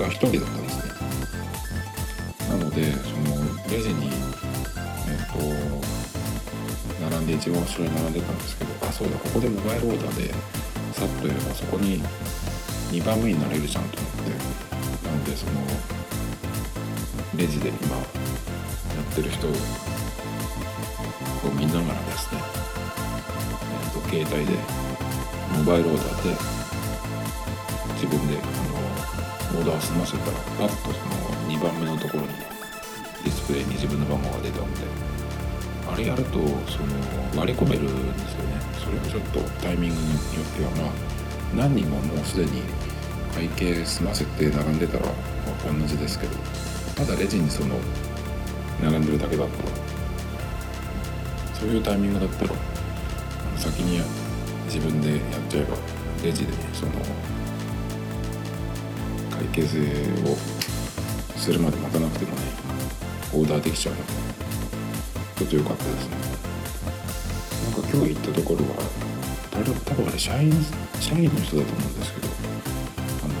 が1人だったんですね。なのでそのレジにえっと並んで一番後ろに並んでたんですけどあそうだここでモバイルオーダーでさっとやればそこに2番目になれるじゃんと思ってなんでそのレジで今やってる人を見ながらですね、えーと、携帯でモバイルオーダーでオーダー済ませたらパッとその2番目のところにディスプレイに自分の番号が出たんであれやるとその割り込めるんですよね。それをちょっとタイミングによってはまあ何人ももうすでに会計済ませて並んでたら同じですけどただレジにその並んでるだけだったらそういうタイミングだったら先に自分でやっちゃえばレジでその会計税をするまで待たなくてもねオーダーできちゃうのでちょっと良かったですね。なんか今日行ったところは多分あれ社員社員の人だと思うんですけどあの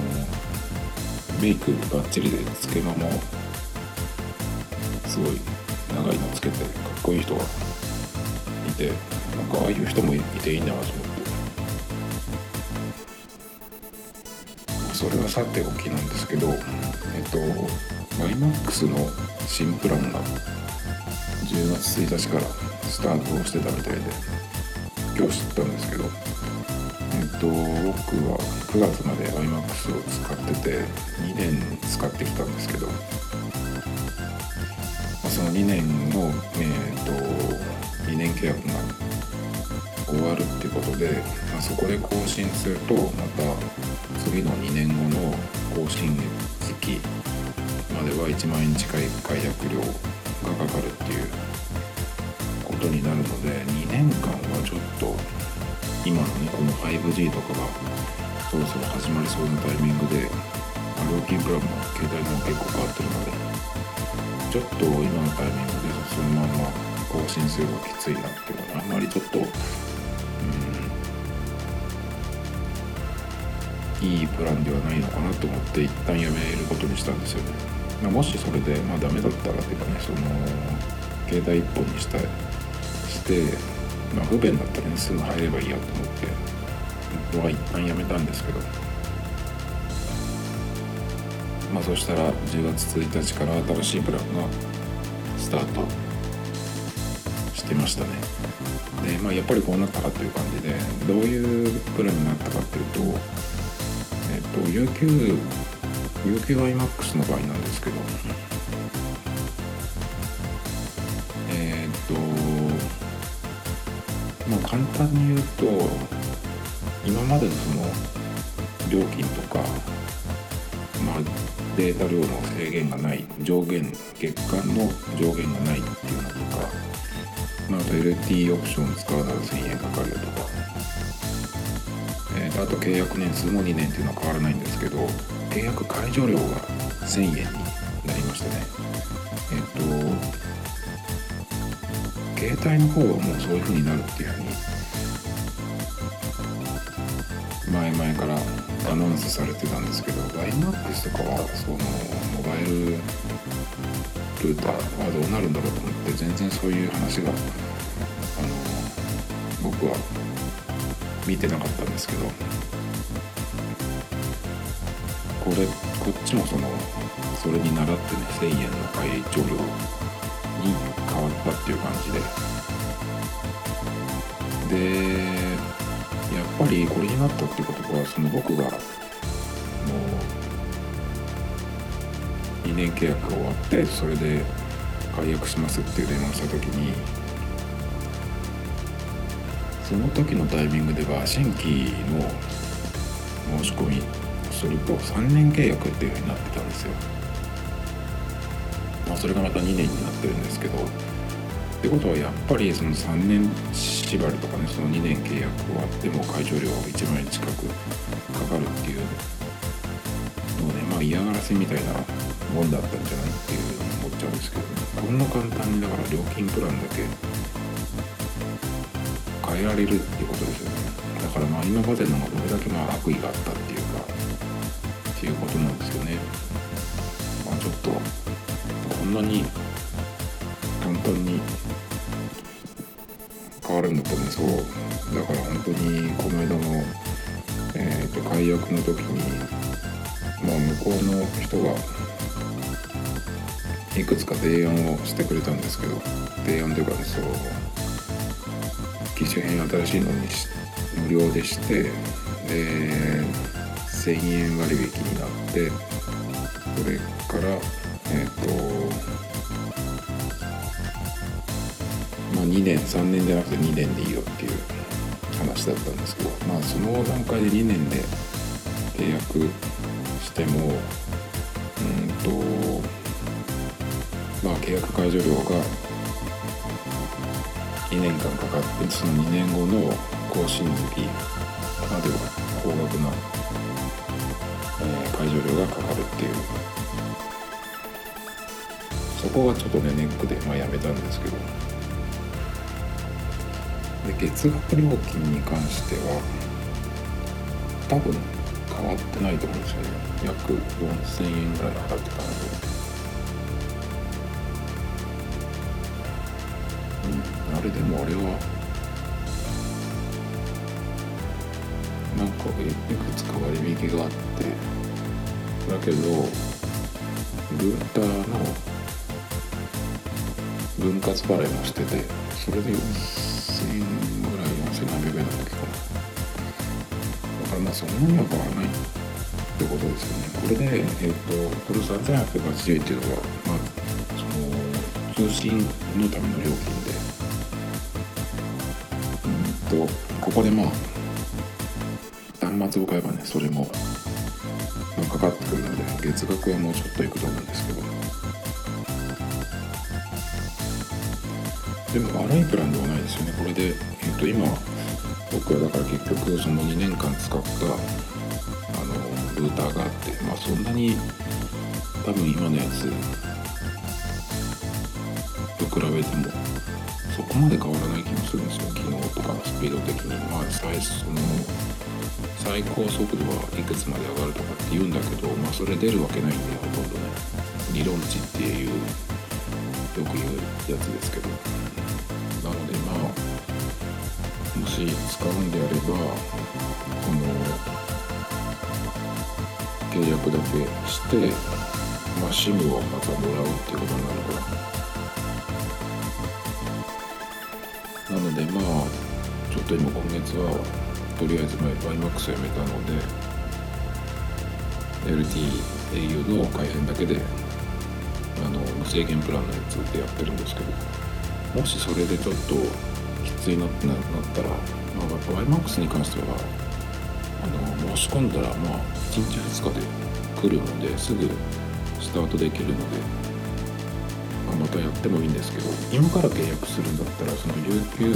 メイクバッチリでつけまもすごい長いのつけてかっこいい人がいてなんかああいう人もいていいなと思って。それはさておきなんですけどえっと YMAX の新プランが10月1日からスタートをしてたみたいで今日知ったんですけどえっと僕は9月まで iMAX を使ってて2年使ってきたんですけど、まあ、その2年のえっと2年契約が終わるってことで、まあ、そこで更新するとまた次の2年後の更新月までは1万円近い解約料がかかるっていうことになるので2年間はちょっと今のねこの 5G とかがそろそろ始まりそうなタイミングで、料金プランも携帯も結構変わってるのでちょっと今のタイミングでそのまま更新するのがきついなっていうのはあんまりちょっといいプランではないのかなと思って一旦やめることにしたんですよね。ま、もしそれでまあダメだったらというかねその携帯1本にしたして、まあ、不便だったらねすぐ入ればいいやと思って僕は一旦やめたんですけどまあそしたら10月1日から新しいプランがスタートしてましたねでまあやっぱりこうなったかという感じでどういうプランになったかっていうとと UQ UQIMAX の場合なんですけど。えー、っとまあ簡単に言うと今までのその料金とか、まあ、データ量の制限がない上限月間の上限がないっていうのとか、まあ、LT オプション使うなら1000円かかるよとか。ー、あと契約年数も2年っていうのは変わらないんですけど契約解除料が1000円になりましたね。えっ、と携帯の方はもうそういう風になるっていう風に前々からアナウンスされてたんですけど YMAX とかはそのモバイルルーターはどうなるんだろうと思って全然そういう話があの僕は見てなかったんですけどこれこっちもそのそれに倣ってね1000円の会長料に変わったっていう感じで。でやっぱりこれになったっていうことはその僕がもう2年契約が終わってそれで解約しますっていう電話した時にその時のタイミングでは新規の申し込みすると3年契約っていうふうになってたんですよ。まあ、それがまた2年になってるんですけどってことはやっぱりその3年縛りとかねその2年契約終わっても解除料が1万円近くかかるっていうのをねまあ嫌がらせみたいなもんだったんじゃないっていう思っちゃうんですけどねこんな簡単にだから料金プランだけ変えられるっていうことですよね。だからまあ今までのがどれだけまあ悪意があったっていうかっていうことなんですよね。まあちょっとこんなに簡単に変わるんだと思うそう。だから本当にこの間の、えーと、解約の時にまあ向こうの人がいくつか提案をしてくれたんですけど提案というかねそう機種変新しいのに無料でしてで1000円割引になってそれからえっ、ー、とまあ2年3年じゃなくて2年でいいよっていう話だったんですけどまあその段階で2年で契約してもうんとまあ契約解除料が2年間かかってその2年後の更新月までは高額な、えー、解除料がかかるっていう。そこがちょっとねネックで、まあ、やめたんですけど。で月額料金に関しては多分変わってないと思うんですよね。約4000円ぐらい払ってたので。うんあれでもあれはなんかいくつか割引があってだけどルーターの分割払いもしててそれで4000円ぐらい4700円だったっけかなだからまあそんなには変わらないってことですよね。これでえっ、ー、とこれ3880円っていうのはまあその通信のための料金でとここでまあ端末を買えばねそれも、まあ、かかってくるので月額はもうちょっといくと思うんですけど。でも悪いプランではないですよね。これで、えー、と今僕はだから結局その2年間使ったあのルーターがあってまあそんなに多分今のやつと比べてもそこまで変わらない気もするんですよ。機能とかスピード的にまあ最その最高速度はいくつまで上がるとかって言うんだけどまあそれ出るわけないんでほとんどね。理論値っていうよく言うやつですけど。なのでまあもし使うんであればこの契約だけしてまあ SIM をまたもらうっていうことになるからな。のでまあちょっと今今月はとりあえず YMAX をやめたので LTEU の回線だけであの無制限プランのやつでやってるんですけどもしそれでちょっときついなってなったら、まあ、YMAX に関してはあの申し込んだらまあ1日2日で来るのですぐスタートできるので、まあ、またやってもいいんですけど今から契約するんだったらその有給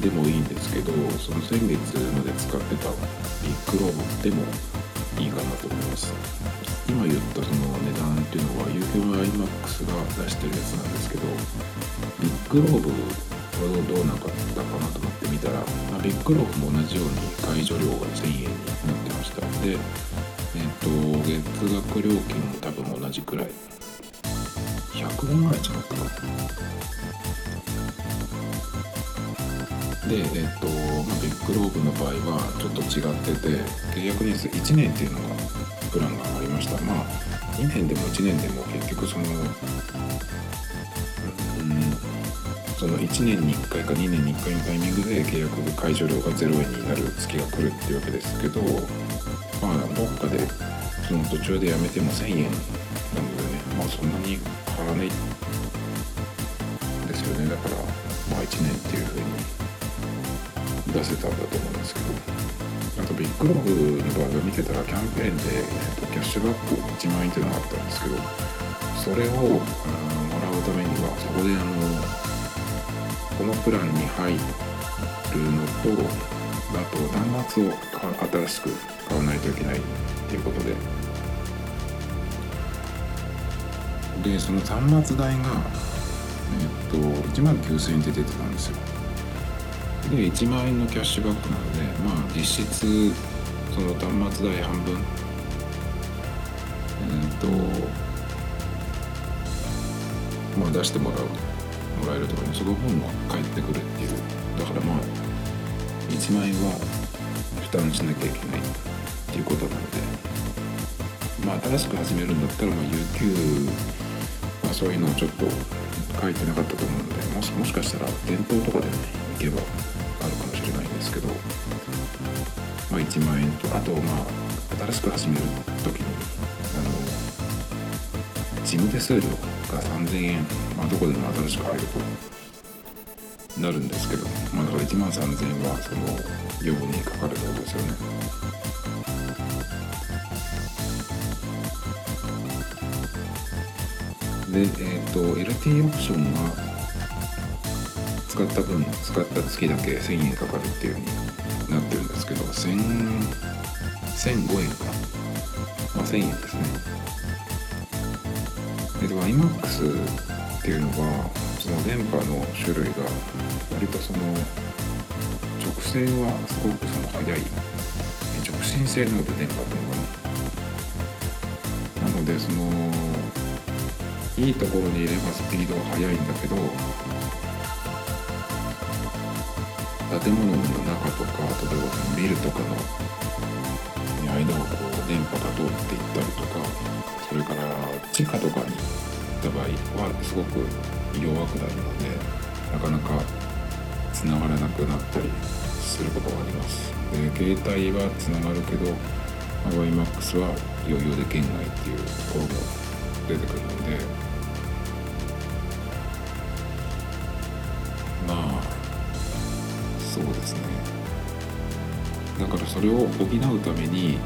でもいいんですけどその先月まで使ってたビッグローブでもいいかなと思います。今言ったその値段っていうのは UQIMAX が出してるやつなんですけどビッグローブはどうなかったかなと思ってみたら、まあ、ビッグローブも同じように解除料が1000円になってました。でえっ、と月額料金も多分同じくらい。100円ぐらい違った。かなで、えっとまあ、ビッグローブの場合はちょっと違ってて契約年数1年っていうのがプランがありました。まあ2年でも1年でも結局そのうんその1年に1回か2年に1回のタイミングで契約解除料が0円になる月が来るっていうわけですけどまあどっかでその途中でやめても1000円なのでねまあそんなに変わらないですよね。だからまあ1年っていうふうに出せたんだと思うんですけど。あとビッグログの場合を見てたらキャンペーンで、えっと、キャッシュバック1万円っていうのがあったんですけどそれを、もらうためにはそこであのこのプランに入るのとあと端末を新しく買わないといけないっていうことで。でその端末代がえっと1万9000円って出てたんですよ。で1万円のキャッシュバックなのでまあ実質その端末代半分。えっとまあ出してもらうもらえるとかねその分も返ってくるっていう。だからまあ1万円は負担しなきゃいけないっていうことなので。まあ新しく始めるんだったらまあ有給そういうのをちょっと書いてなかったと思うのでもしもしかしたら店頭とかでね行けばあるかもしれないんですけどまあ1万円とあとまあ新しく始める時にあの事務手数料が3000円、まあ、どこでも新しく入るとなるんですけど、まあ、だから1万3000円はその用にかかるってことですよね。で、え、ー、と LT オプションが使った分使った月だけ1000円かかるっていう風になってるんですけど1000 1005円か、まあ、1000円ですね。で iMAX っていうのがその電波の種類が割とその直線はすごくその速い。直進性のある電波っていうのかな。なのでそのいいところにいればスピードは速いんだけど建物の中とか例えばビルとかの間をこう電波が通っていったりとかそれから地下とかに行った場合はすごく弱くなるのでなかなかつながらなくなったりすることがあります。で携帯はつながるけど YMAX は余裕で圏外っていうところも出てくるのでからそれを補うために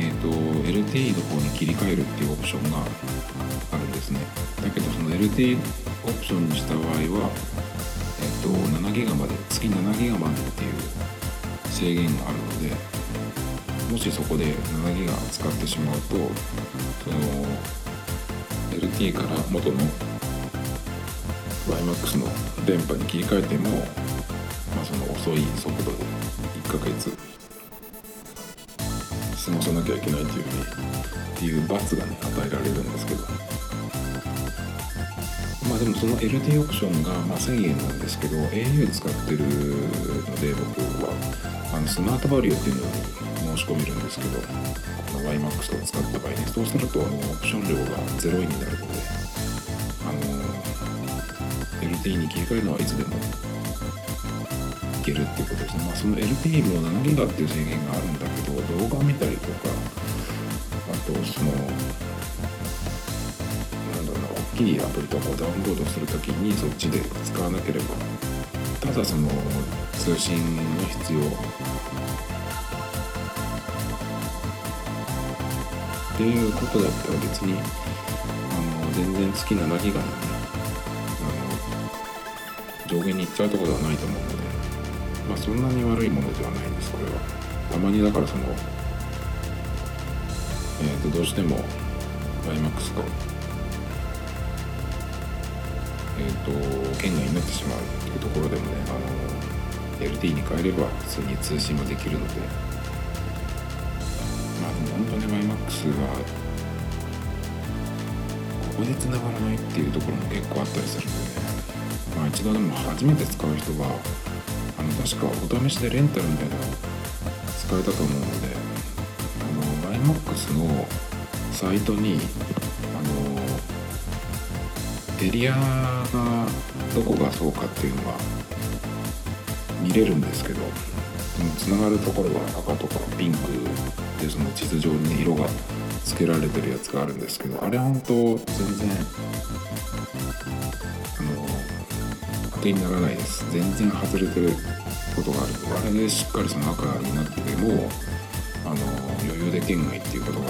えーと、LTE の方に切り替えるっていうオプションがあるんですね。だけどその LTE オプションにした場合は、えーと、7ギガまで月7ギガまでっていう制限があるのでもしそこで7ギガ使ってしまうとその LTE から元の YMAX の電波に切り替えても、まあ、その遅い速度で1ヶ月過ごさなきゃいけないっていうふうにっていう罰がね与えられるんですけど。まあでもその LD オプションがまあ1000円なんですけど au 使ってるので僕はあのスマートバリューっていうのを申し込めるんですけどこの YMAX を使った場合にそうするとあのオプション料が0円になるのであの LT に切り替えるのはいつでもいけるっていうことですね、まあ、その LT も7ギガっていう制限があるんだけど動画見たりとかあとそのなんだろうな大きいアプリとかをダウンロードするときにそっちで使わなければただその通信の必要。っていうことだったら別にあの全然月7ギガの、あの上限に行っちゃうところではないと思うのでまあそんなに悪いものではないですこれは。たまにだからそのえ、ー、とどうしても IMAX とえっ、ー、と圏外になってしまうっていうところでもねあの LT に変えれば普通に通信もできるのでまあでも本当に IMAX がここで繋がらないっていうところも結構あったりするんでまあ一度でも初めて使う人はあの確かお試しでレンタルみたいな使えたと思うのであの iMAX のサイトにあのエリアがどこがそうかっていうのが見れるんですけどつながるところは赤とかピンクでその地図上に、色がつけられてるやつがあるんですけどあれ本当全然あの当てにならないです。全然外れてることがあるあれでしっかりその赤になってもあの余裕で圏外っていうことが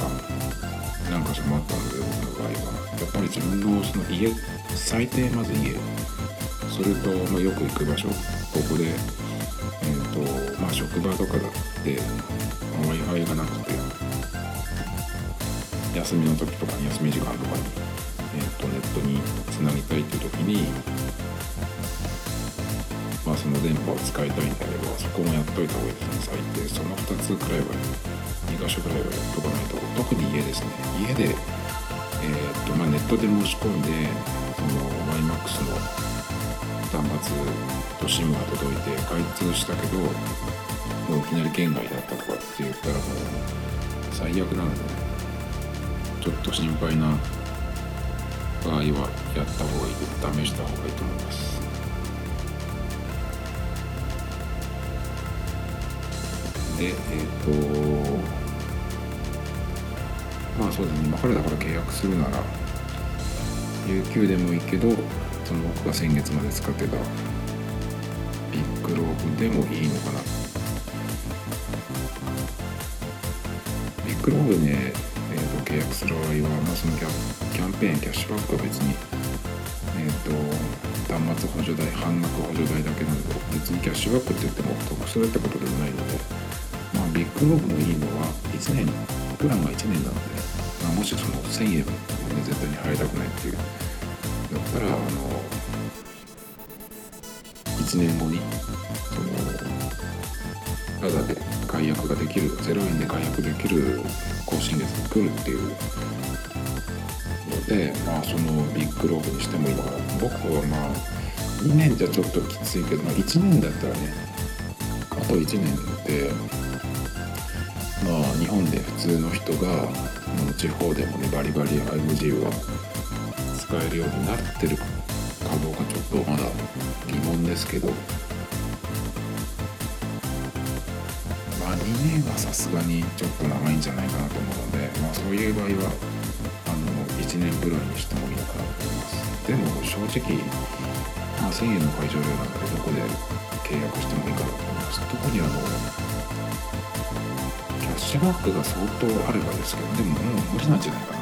何か所もあったので僕の場合はやっぱり自分のその家最低まず家それと、まあ、よく行く場所ここでえーとまあ、職場とかだって w i f i がなくて休みの時とかに休み時間とかに、えーと、ネットにつなぎたいっていう時に、まあ、その電波を使いたいんであればそこもやっといた方がいいですね最低。その2つくらいは2箇所くらいはやっとかないと。特に家ですね。家で、えーとまあ、ネットで申し込んでその YMAX の端末と SIM が届いて開通したけどもういきなり圏外だったとかって言ったらもう最悪なので、ちょっと心配な場合はやった方がいい。試した方がいいと思います。でえっ、ー、とまあそうですね。今からだから契約するなら UQ でもいいけどその僕が先月まで使ってたビッグローブでもいいのかな。ビッグローブねえー、と契約する場合は、まあ、そのキャキャンペーンキャッシュバックは別に、えーと、端末補助代半額補助代だけなので別にキャッシュバックって言っても得するってことでもないので、まあ、ビッグローブのいいのは1年プランが1年なので、まあ、もしその1000円で絶対に払いたくないっていうだったらあの1年後にそのただで解約ができる0円で解約できる更新月が来るっていうのでまあそのビッグローブにしてもいいのかな。僕はまあ2年じゃちょっときついけど、まあ、1年だったらねあと1年でまあ日本で普通の人が地方でもねバリバリ 5G が使えるようになってるかどうかちょっとまだ疑問ですけど。まあ2年はさすがにちょっと長いんじゃないかなと思うので、まあ、そういう場合はあの1年ぐらいにしてもいいのかなと思います。でも正直、まあ、1000円の会場料なんかでどこで契約してもいいかなと思います特にあのキャッシュバックが相当あればですけどでももう無理なんじゃないかな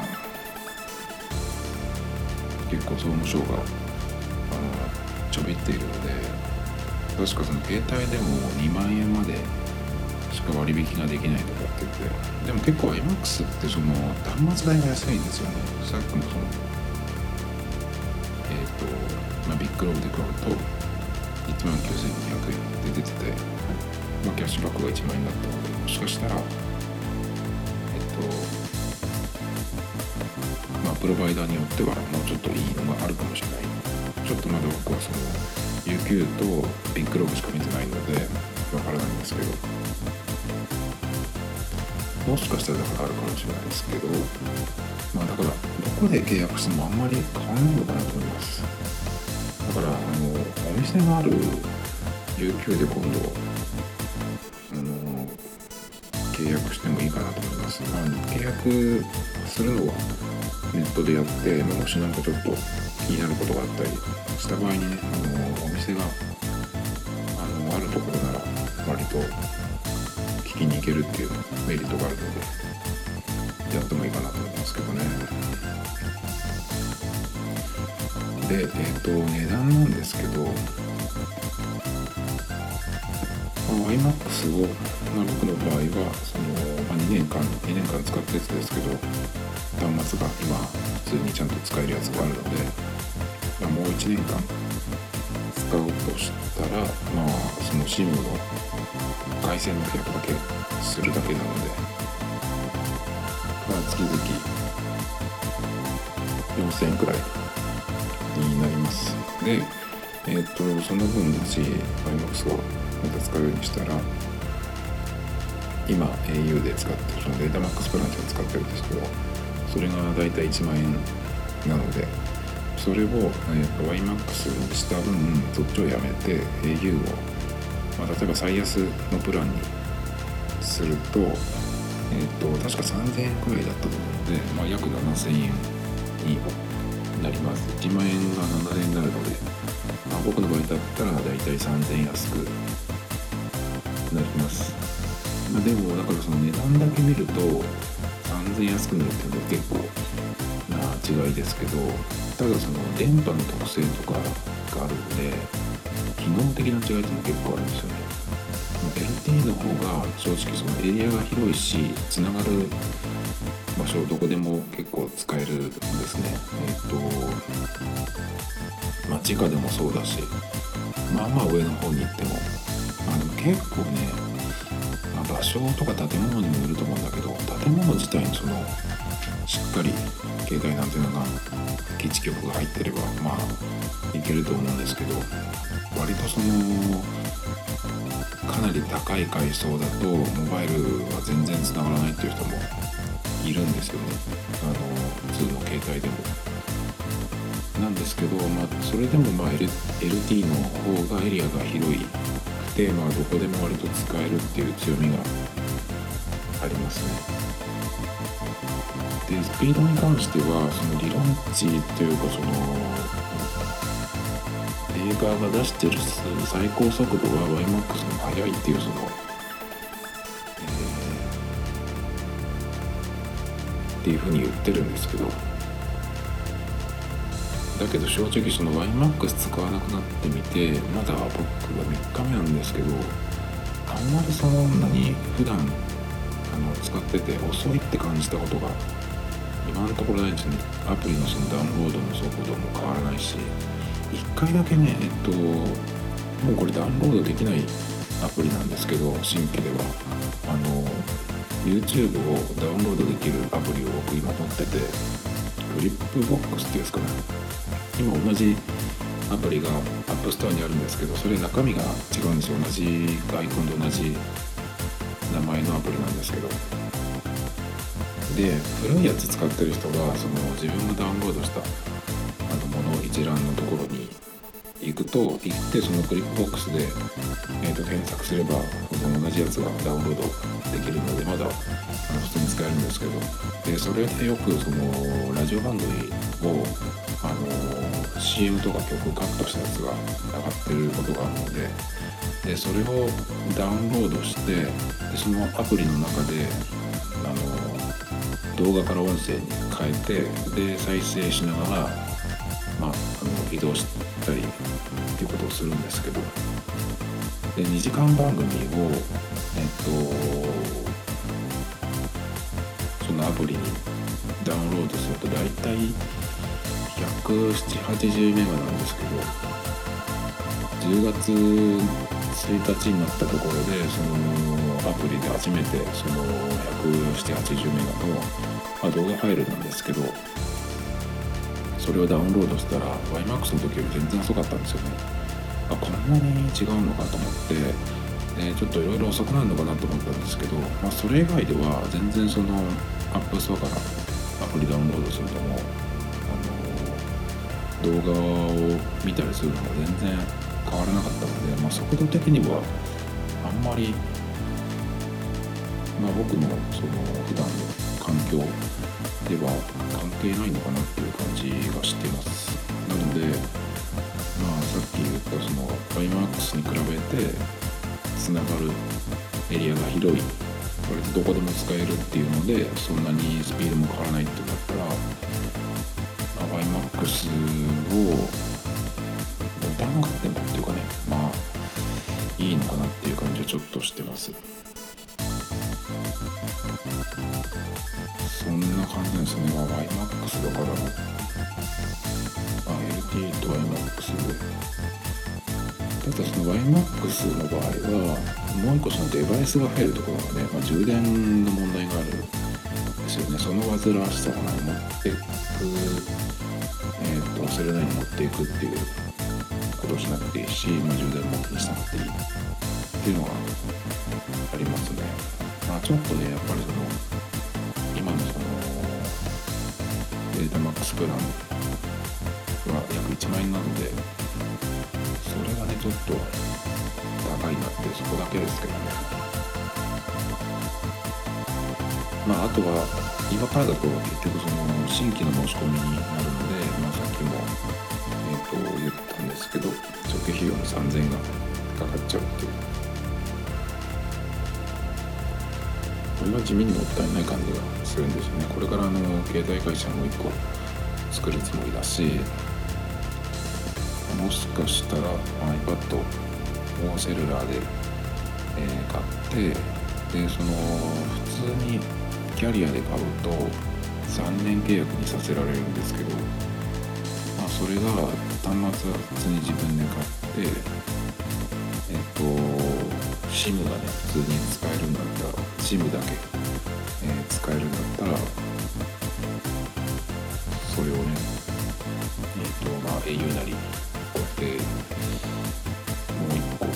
結構総務省があのちょびっているので確かその携帯でも2万円までしか割引ができないとかって言ってでも結構 iMAX ってその端末代が安いんですよねさっきもそのえっ、ー、と、まあ、ビッグローブで買うと1万9200円で出てて、まあ、キャッシュバックが1万円だったのでもしかしたら、とまあプロバイダーによってはもうちょっといいのがあるかもしれない。ちょっとまだ僕はその UQ とビッグローブしか見てないのでわからないんですけど。もしかしたらだからあるかもしれないですけどまあだからどこで契約してもあんまり変わらないのかなと思います。だからあのお店がある UQ で今度いいかなと思います、まあ、契約するのはネットでやってもしなんかちょっと気になることがあったりした場合にねあのお店があのあるところなら割と聞きに行けるっていうメリットがあるのでやってもいいかなと思いますけどね。でえっ、ー、と値段なんですけど iMAX を、まあ、僕の場合は2年間2年間使ったやつですけど端末が今普通にちゃんと使えるやつがあるので、ま、もう1年間使うとしたらまあその SIM の回線の契約だけするだけなのでまあ月々4000円くらいになります。でえっ、ー、とその分もし iMAX をまた使うようにしたら今 au で使ってるそのデータマックスプランチを使ってるんですけどそれが大体1万円なのでそれを、えー、YMAX にした分そっちをやめて au を、まあ、例えば最安のプランにするとえっ、と確か3000円くらいだったと思うので、まあ、約7000円になります。1万円が7000円になるので、まあ、僕の場合だったら大体3000円安くなります、でもだからその値段だけ見ると3000円安くなるっていうのは結構な違いですけどただその電波の特性とかがあるので機能的な違いっていうのは結構あるんですよね。LTE の方が正直そのエリアが広いしつながる場所どこでも結構使えるんですね。えっ、とまあ地下でもそうだしまあまあ上の方に行ってもあでも結構ね、場所とか建物にもよると思うんだけど建物自体にそのしっかり携帯なんていうのが基地局が入ってればまあいけると思うんですけど割とそのかなり高い階層だとモバイルは全然繋がらないっていう人もいるんですよねあの普通の携帯でも。なんですけど、まあ、それでもまあ、L、LT の方がエリアが広いで、まあ、どこでも割と使えるっていう強みがありますね。でスピードに関してはその理論値というかそのメーカーが出してる最高速度は YMAX の速いっていうその、えーっていうふうに言ってるんですけどだけど正直その YMAX 使わなくなってみてまだ僕は3日目なんですけどあんまりそんなに普段あの使ってて遅いって感じたことが今のところないんですね。アプリのそのダウンロードの速度も変わらないし1回だけねえっともうこれダウンロードできないアプリなんですけど新規では。あの YouTube をダウンロードできるアプリを僕今持っててフリップボックスっていうんですかね。今同じアプリが App Store にあるんですけどそれ中身が違うんですよ。同じアイコンと同じ名前のアプリなんですけど。で古いやつ使ってる人がその自分がダウンロードしたあのもの一覧のところに行くと行ってその Clipbox で、えー、と検索すればその同じやつがダウンロードできるのでまだあの普通に使えるんですけど。でそれでよくそのラジオ番組をあの CM とか曲をカットしたやつが上がってることがあるのででそれをダウンロードしてでそのアプリの中であの動画から音声に変えてで再生しながら、まあ、あの移動したりっていうことをするんですけど。で2時間番組をえっとそのアプリにダウンロードすると大体17080メガなんですけど10月1日になったところでそのアプリで初めてその17080メガの、まあ、動画ファイルなんですけどそれをダウンロードしたら YMAX の時より全然遅かったんですよね。あこんなに違うのかと思ってでちょっといろいろ遅くなるのかなと思ったんですけど、まあ、それ以外では全然その App Store からアプリダウンロードするのも動画を見たりするのも全然変わらなかったので、まあ、速度的にはあんまり、まあ、僕のその普段の環境では関係ないのかなっていう感じがしてます。なのでまあさっき言ったその YMAX に比べてつながるエリアが広い割とどこでも使えるっていうのでそんなにスピードも変わらないってなったら、まあ、YMAX を持たなくてもっていうかねまあいいのかなっていう感じはちょっとしてます。そんな感じですね、まあ、YMAX だから、まあ、LT と YMAX でただその YMAX の場合はもう一個そのデバイスが入るところがね、まあ、充電の問題があるんですよね。その煩わしさがね持ってえっ、とそれなりに持っていくっていうことをしなくていいし、まあ、充電もしなくていいっていうのがありますね。まあちょっとねやっぱりその今のそのデータマックスプランは約1万円なのでそれがねちょっと高いなってそこだけですけどね。まあ、あとは今からだと結局その新規の申し込みになるので、まあ、さっきも、えー、と言ったんですけど初期費用の3000円がかかっちゃうっていう。これは地味にもったいない感じがするんですよね。これからあの携帯会社も1個作るつもりだしもしかしたら iPad をセルラーで、えー、買ってでその普通にキャリアで買うと3年契約にさせられるんですけど、まあ、それが端末は普通に自分で買ってえっと SIM がね普通に使えるんだったら SIM だけ、えー、使えるんだったらそれをねえっとまあ au なりこうやってもう一個や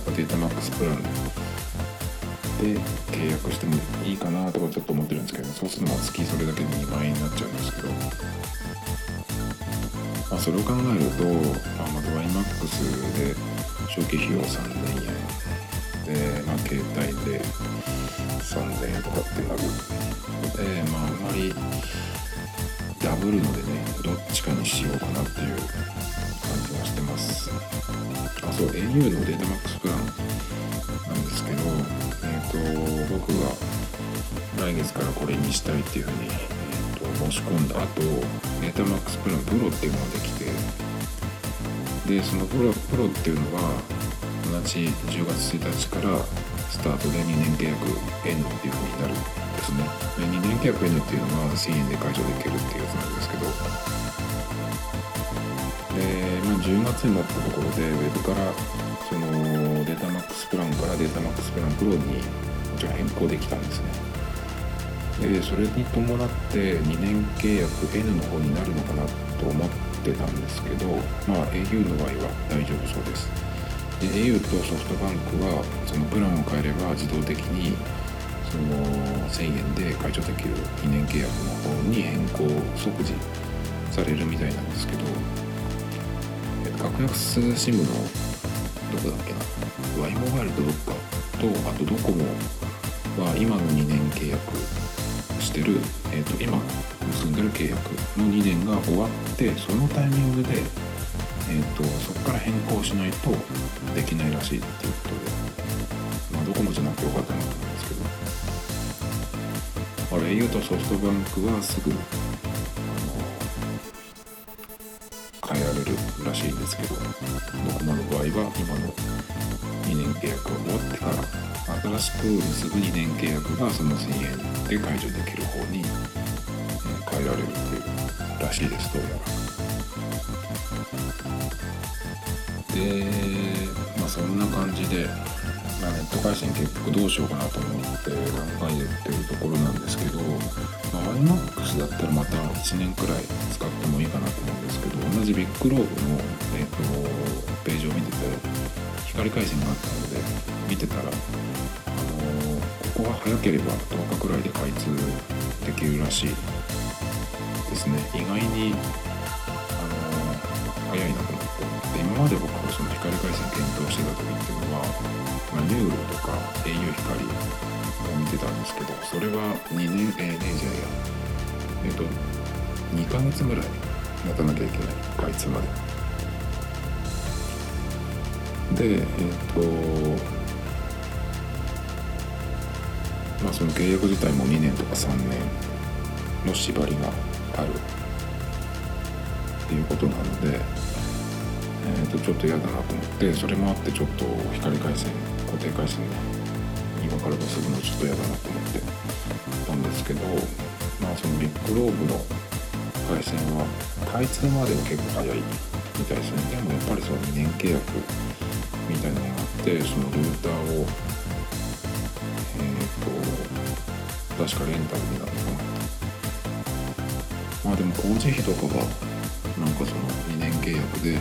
っぱデータマックスプランで契約してもいいかなとかちょっと思ってるんですけどそうするのは月それだけで2万円になっちゃうんですけど、まあ、それを考えると、まあ、また YMAX で初期費用3000円。で、まあ、携帯で3000円とかってなる。ので、まあ、あんまりダブるのでねどっちかにしようかなっていう。あそう au のデータマックスプランなんですけどと僕が来月からこれにしたいっていうふうに、えー、と申し込んだ後データマックスプランプロっていうのができてでそのプロプロっていうのが同じ10月1日からスタートで2年契約 N っていうふうになるんですね。2年契約 N っていうのが1000円で解除できるっていうやつなんですけど、10月になったところでウェブからそのデータマックスプランからデータマックスプランプロにじゃ変更できたんですね。でそれに伴って2年契約 N の方になるのかなと思ってたんですけどまあ au の場合は大丈夫そうです。で au とソフトバンクはそのプランを変えれば自動的にその1000円で解除できる2年契約の方に変更即時されるみたいなんですけど格安 SIM のどこだっけな？Y モバイルとどっかとあとドコモは今の2年契約してる、えーと、今結んでる契約の2年が終わってそのタイミングで、えーと、そこから変更しないとできないらしいっていうことで、まあ、ドコモじゃなくてよかったなと思うんですけど。あれ au とソフトバンクはすぐられるらしいんですけどドコモの場合は今の2年契約を終わってから新しく結ぶ2年契約がその1000円で解除できる方に、変えられるっていうらしいですどうやら。でまあそんな感じで、まあ、ネット回線結局どうしようかなと思って考えてるところなんですけど、まあ、iMAX だったらまた1年くらい使ってもいいかなと思うんですけど同じ BIGLOBE の、えーと、ページを見てて光回線があったので見てたら、あのー、ここは早ければ10日くらいで開通できるらしいですね。意外に、あのー、早いなと思って。今まで僕がその光回線検討してた時っていうのは、まあ、 NURO とか au 光を見てたんですけどそれは2年えー、年じゃや。えっ、ー、と2ヶ月ぐらい待たなきゃいけない開通まで。でえっ、ー、とまあその契約自体も2年とか3年の縛りがあるっていうことなので、えー、とちょっと嫌だなと思ってそれもあってちょっと光回線固定回線今から結ぶのちょっと嫌だなと思ってたんですけどまあそのビッグローブの回線は開通までは結構早いみたいですね。でもやっぱりその2年契約みたいなのがあってそのルーターをえっ、ー、と確かレンタルになるのかなまあでも工事費とかがなんかその2年契約で、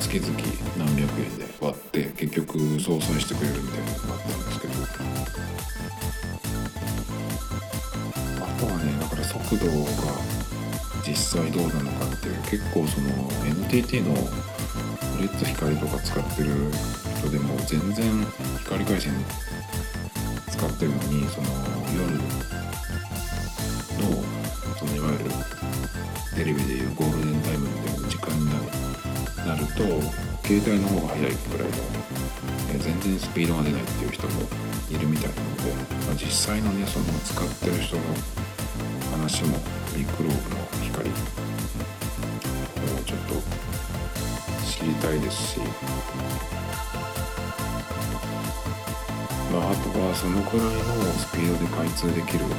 月々何百円で割って結局相殺してくれるみたいなのがあったんですけど。あとはねだから速度が実際どうなのかっていう結構その NTT のレッツ光とか使ってる人でも全然光回線使ってるのにそのと携帯の方が速いくらいの、え全然スピードが出ないっていう人もいるみたいなので、まあ、実際のねその使ってる人の話もビッグローブの光をちょっと知りたいですしまあ、あとはそのくらいのスピードで開通できるの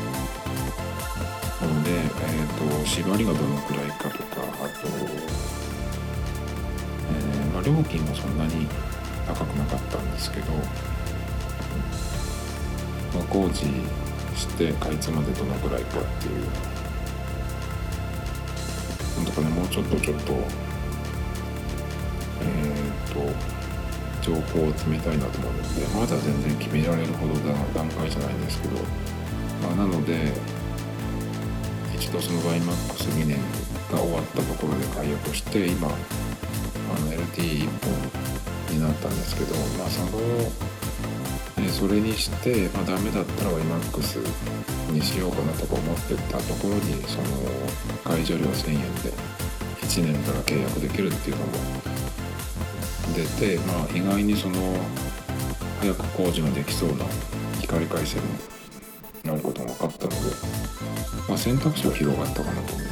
で、えーと、縛りがどのくらいかとかあと、料金もそんなに高くなかったんですけど、まあ、工事して開通までどのくらいかっていう。なんとかねもうちょっとちょっとえっ、と情報を詰めたいなと思うのでまだ全然決められるほど段階じゃないんですけど、まあ、なので一度その YMAX2 年が終わったところで解約して今あの LT1 本になったんですけど、まあ、その、えそれにして、まあ、ダメだったら YMAX にしようかなとか思ってたところにその解除料1000円で1年から契約できるっていうのも出て、まあ、意外にその早く工事ができそうな光回線になることが分かったので、まあ、選択肢は広がったかなと思い